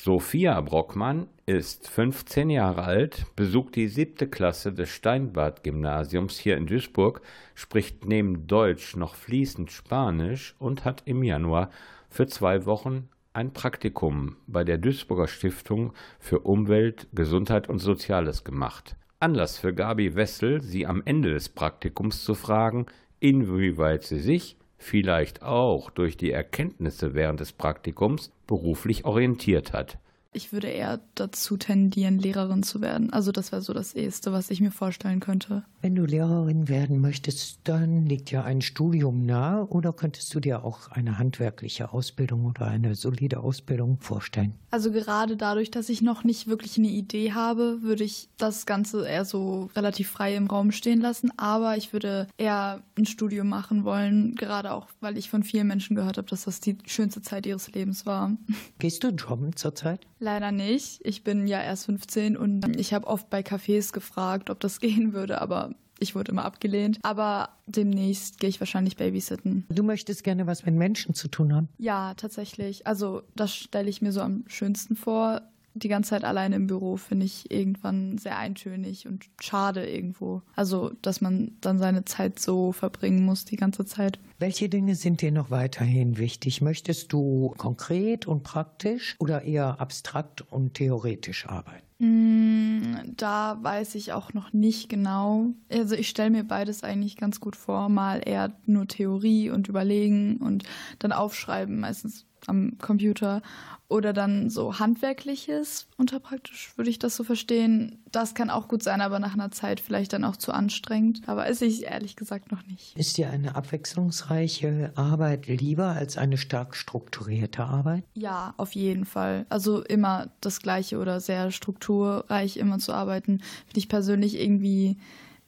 Sophia Brockmann ist 15 Jahre alt, besucht die siebte Klasse des Steinbart-Gymnasiums hier in Duisburg, spricht neben Deutsch noch fließend Spanisch und hat im Januar für zwei Wochen ein Praktikum bei der Duisburger Stiftung für Umwelt, Gesundheit und Soziales gemacht. Anlass für Gabi Wessel, sie am Ende des Praktikums zu fragen, inwieweit sie sich vielleicht auch durch die Erkenntnisse während des Praktikums beruflich orientiert hat. Ich würde eher dazu tendieren, Lehrerin zu werden. Also das wäre so das Erste, was ich mir vorstellen könnte. Wenn du Lehrerin werden möchtest, dann liegt ja ein Studium nahe oder könntest du dir auch eine handwerkliche Ausbildung oder eine solide Ausbildung vorstellen? Also gerade dadurch, dass ich noch nicht wirklich eine Idee habe, würde ich das Ganze eher so relativ frei im Raum stehen lassen. Aber ich würde eher ein Studium machen wollen, gerade auch, weil ich von vielen Menschen gehört habe, dass das die schönste Zeit ihres Lebens war. Gehst du jobben zurzeit? Leider nicht. Ich bin ja erst 15 und ich habe oft bei Cafés gefragt, ob das gehen würde, aber ich wurde immer abgelehnt. Aber demnächst gehe ich wahrscheinlich babysitten. Du möchtest gerne was mit Menschen zu tun haben? Ja, tatsächlich. Also das stelle ich mir so am schönsten vor die ganze Zeit alleine im Büro finde ich irgendwann sehr eintönig und schade irgendwo. Also, dass man dann seine Zeit so verbringen muss die ganze Zeit. Welche Dinge sind dir noch weiterhin wichtig? Möchtest du konkret und praktisch oder eher abstrakt und theoretisch arbeiten? Mm, da weiß ich auch noch nicht genau. Also ich stelle mir beides eigentlich ganz gut vor. Mal eher nur Theorie und überlegen und dann aufschreiben, meistens am Computer oder dann so handwerkliches unter praktisch würde ich das so verstehen. Das kann auch gut sein, aber nach einer Zeit vielleicht dann auch zu anstrengend. Aber ist ich ehrlich gesagt noch nicht. Ist dir eine abwechslungsreiche Arbeit lieber als eine stark strukturierte Arbeit? Ja, auf jeden Fall. Also immer das Gleiche oder sehr strukturreich immer zu arbeiten, finde ich persönlich irgendwie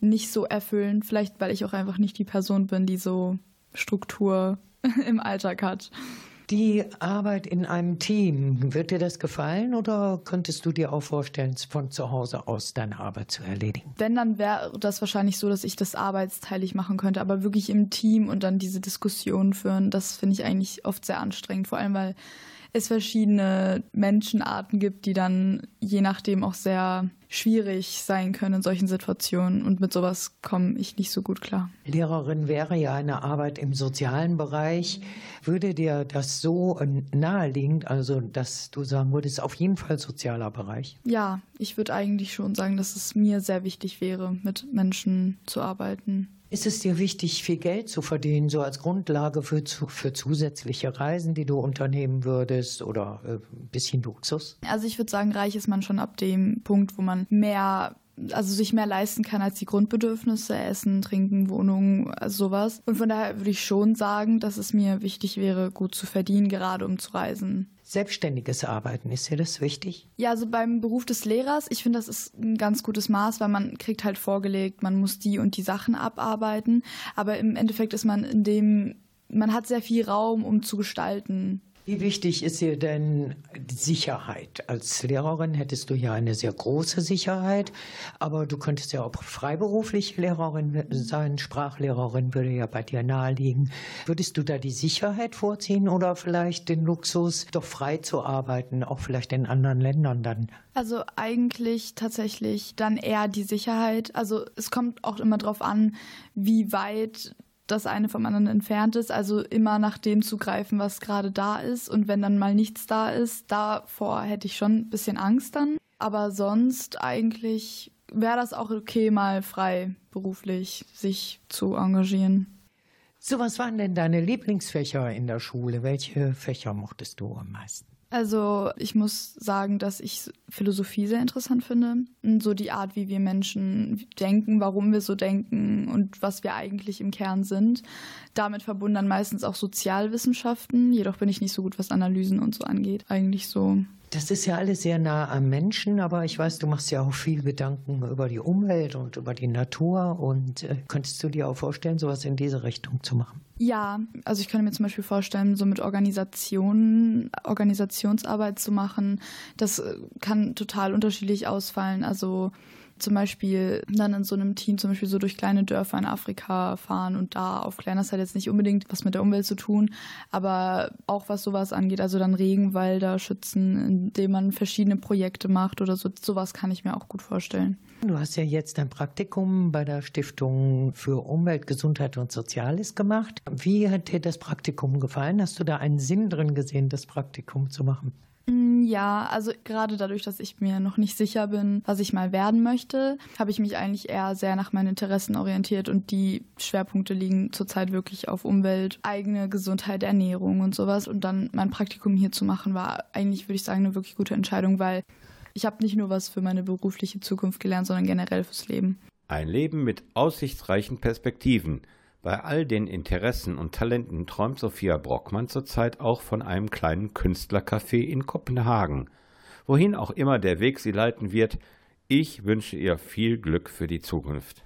nicht so erfüllend. Vielleicht, weil ich auch einfach nicht die Person bin, die so Struktur im Alltag hat. Die Arbeit in einem Team, wird dir das gefallen oder könntest du dir auch vorstellen, von zu Hause aus deine Arbeit zu erledigen? Wenn, dann wäre das wahrscheinlich so, dass ich das arbeitsteilig machen könnte, aber wirklich im Team und dann diese Diskussionen führen, das finde ich eigentlich oft sehr anstrengend, vor allem weil es verschiedene Menschenarten gibt, die dann je nachdem auch sehr schwierig sein können in solchen Situationen. Und mit sowas komme ich nicht so gut klar. Lehrerin wäre ja eine Arbeit im sozialen Bereich. Würde dir das so naheliegend, also dass du sagen würdest, auf jeden Fall sozialer Bereich? Ja, ich würde eigentlich schon sagen, dass es mir sehr wichtig wäre, mit Menschen zu arbeiten. Ist es dir wichtig, viel Geld zu verdienen, so als Grundlage für, für zusätzliche Reisen, die du unternehmen würdest oder äh, ein bisschen Luxus? Also ich würde sagen, reich ist man schon ab dem Punkt, wo man mehr also sich mehr leisten kann als die Grundbedürfnisse, Essen, Trinken, Wohnung, also sowas. Und von daher würde ich schon sagen, dass es mir wichtig wäre, gut zu verdienen, gerade um zu reisen. Selbstständiges Arbeiten, ist dir das wichtig? Ja, also beim Beruf des Lehrers, ich finde, das ist ein ganz gutes Maß, weil man kriegt halt vorgelegt, man muss die und die Sachen abarbeiten. Aber im Endeffekt ist man in dem, man hat sehr viel Raum, um zu gestalten. Wie wichtig ist dir denn die Sicherheit? Als Lehrerin hättest du ja eine sehr große Sicherheit, aber du könntest ja auch freiberufliche Lehrerin sein. Sprachlehrerin würde ja bei dir naheliegen. Würdest du da die Sicherheit vorziehen oder vielleicht den Luxus, doch frei zu arbeiten, auch vielleicht in anderen Ländern dann? Also eigentlich tatsächlich dann eher die Sicherheit. Also es kommt auch immer darauf an, wie weit das eine vom anderen entfernt ist. Also immer nach dem zu greifen, was gerade da ist. Und wenn dann mal nichts da ist, davor hätte ich schon ein bisschen Angst dann. Aber sonst eigentlich wäre das auch okay, mal frei beruflich sich zu engagieren. So, was waren denn deine Lieblingsfächer in der Schule? Welche Fächer mochtest du am meisten? Also ich muss sagen, dass ich Philosophie sehr interessant finde. Und so die Art, wie wir Menschen denken, warum wir so denken und was wir eigentlich im Kern sind. Damit verbunden dann meistens auch Sozialwissenschaften. Jedoch bin ich nicht so gut, was Analysen und so angeht. Eigentlich so das ist ja alles sehr nah am Menschen, aber ich weiß, du machst ja auch viel Gedanken über die Umwelt und über die Natur. Und äh, könntest du dir auch vorstellen, sowas in diese Richtung zu machen? Ja, also ich könnte mir zum Beispiel vorstellen, so mit Organisationen, Organisationsarbeit zu machen. Das äh, kann total unterschiedlich ausfallen. Also zum Beispiel dann in so einem Team zum Beispiel so durch kleine Dörfer in Afrika fahren und da auf kleiner Zeit jetzt nicht unbedingt was mit der Umwelt zu tun, aber auch was sowas angeht, also dann Regenwälder schützen, indem man verschiedene Projekte macht oder so, sowas kann ich mir auch gut vorstellen. Du hast ja jetzt ein Praktikum bei der Stiftung für Umwelt, Gesundheit und Soziales gemacht. Wie hat dir das Praktikum gefallen? Hast du da einen Sinn drin gesehen, das Praktikum zu machen? Ja, also gerade dadurch, dass ich mir noch nicht sicher bin, was ich mal werden möchte, habe ich mich eigentlich eher sehr nach meinen Interessen orientiert und die Schwerpunkte liegen zurzeit wirklich auf Umwelt, eigene Gesundheit, Ernährung und sowas. Und dann mein Praktikum hier zu machen, war eigentlich, würde ich sagen, eine wirklich gute Entscheidung, weil ich habe nicht nur was für meine berufliche Zukunft gelernt, sondern generell fürs Leben. Ein Leben mit aussichtsreichen Perspektiven – bei all den Interessen und Talenten träumt Sophia Brockmann zurzeit auch von einem kleinen Künstlercafé in Kopenhagen. Wohin auch immer der Weg sie leiten wird, ich wünsche ihr viel Glück für die Zukunft.